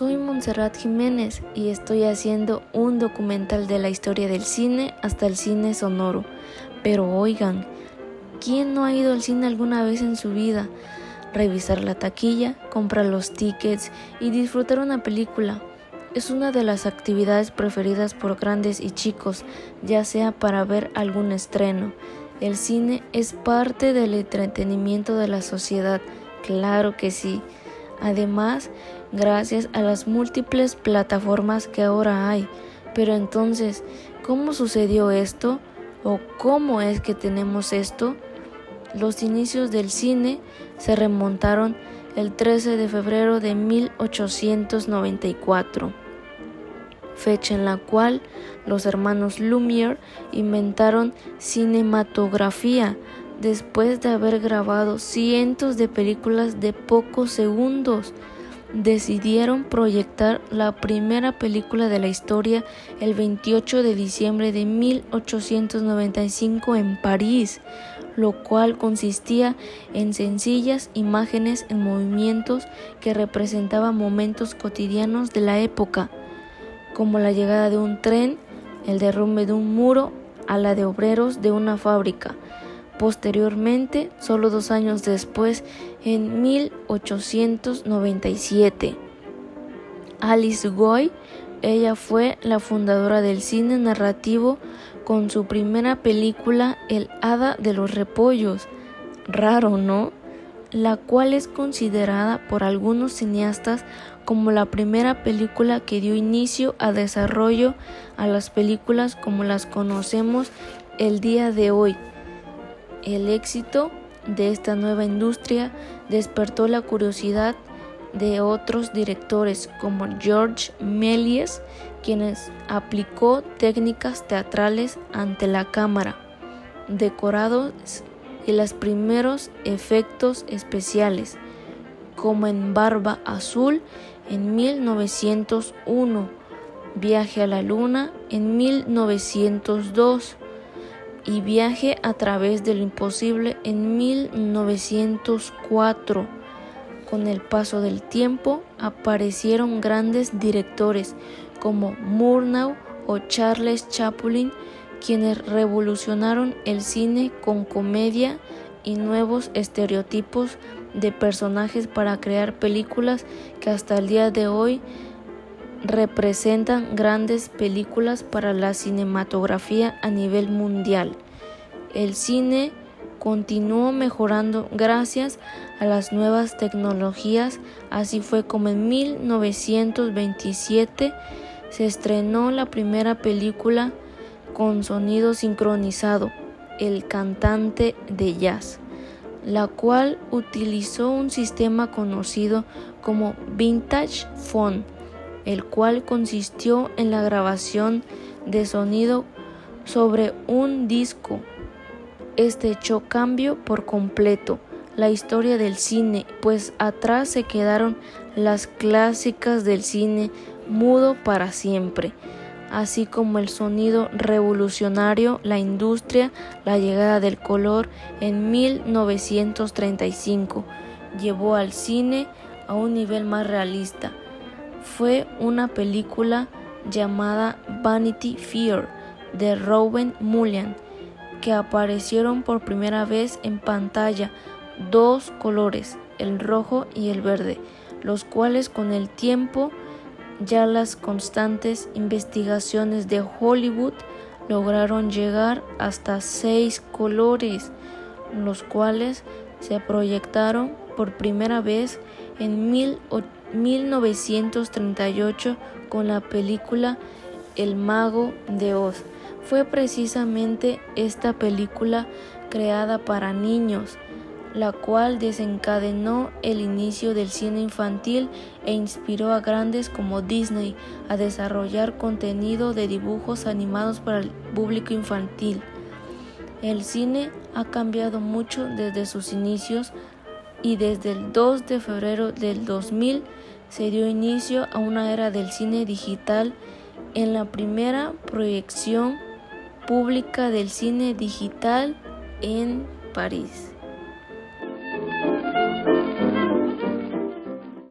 Soy Montserrat Jiménez y estoy haciendo un documental de la historia del cine hasta el cine sonoro. Pero oigan, ¿quién no ha ido al cine alguna vez en su vida? Revisar la taquilla, comprar los tickets y disfrutar una película. Es una de las actividades preferidas por grandes y chicos, ya sea para ver algún estreno. El cine es parte del entretenimiento de la sociedad, claro que sí. Además, gracias a las múltiples plataformas que ahora hay. Pero entonces, ¿cómo sucedió esto? ¿O cómo es que tenemos esto? Los inicios del cine se remontaron el 13 de febrero de 1894, fecha en la cual los hermanos Lumière inventaron cinematografía después de haber grabado cientos de películas de pocos segundos decidieron proyectar la primera película de la historia el 28 de diciembre de 1895 en París, lo cual consistía en sencillas imágenes en movimientos que representaban momentos cotidianos de la época, como la llegada de un tren, el derrumbe de un muro, a la de obreros de una fábrica, Posteriormente, solo dos años después, en 1897, Alice Goy, ella fue la fundadora del cine narrativo con su primera película El Hada de los Repollos, raro, ¿no? La cual es considerada por algunos cineastas como la primera película que dio inicio a desarrollo a las películas como las conocemos el día de hoy. El éxito de esta nueva industria despertó la curiosidad de otros directores como George Méliès, quienes aplicó técnicas teatrales ante la cámara, decorados y los primeros efectos especiales, como en Barba Azul en 1901, Viaje a la Luna en 1902, y Viaje a través de lo imposible en 1904. Con el paso del tiempo aparecieron grandes directores como Murnau o Charles Chaplin, quienes revolucionaron el cine con comedia y nuevos estereotipos de personajes para crear películas que hasta el día de hoy representan grandes películas para la cinematografía a nivel mundial. El cine continuó mejorando gracias a las nuevas tecnologías, así fue como en 1927 se estrenó la primera película con sonido sincronizado, El cantante de jazz, la cual utilizó un sistema conocido como Vintage Phone el cual consistió en la grabación de sonido sobre un disco. Este echó cambio por completo la historia del cine, pues atrás se quedaron las clásicas del cine mudo para siempre, así como el sonido revolucionario, la industria, la llegada del color en 1935 llevó al cine a un nivel más realista fue una película llamada Vanity Fair de Robin Mulligan que aparecieron por primera vez en pantalla dos colores, el rojo y el verde, los cuales con el tiempo ya las constantes investigaciones de Hollywood lograron llegar hasta seis colores, los cuales se proyectaron por primera vez en 1800 1938 con la película El mago de Oz. Fue precisamente esta película creada para niños, la cual desencadenó el inicio del cine infantil e inspiró a grandes como Disney a desarrollar contenido de dibujos animados para el público infantil. El cine ha cambiado mucho desde sus inicios y desde el 2 de febrero del 2000 se dio inicio a una era del cine digital en la primera proyección pública del cine digital en París.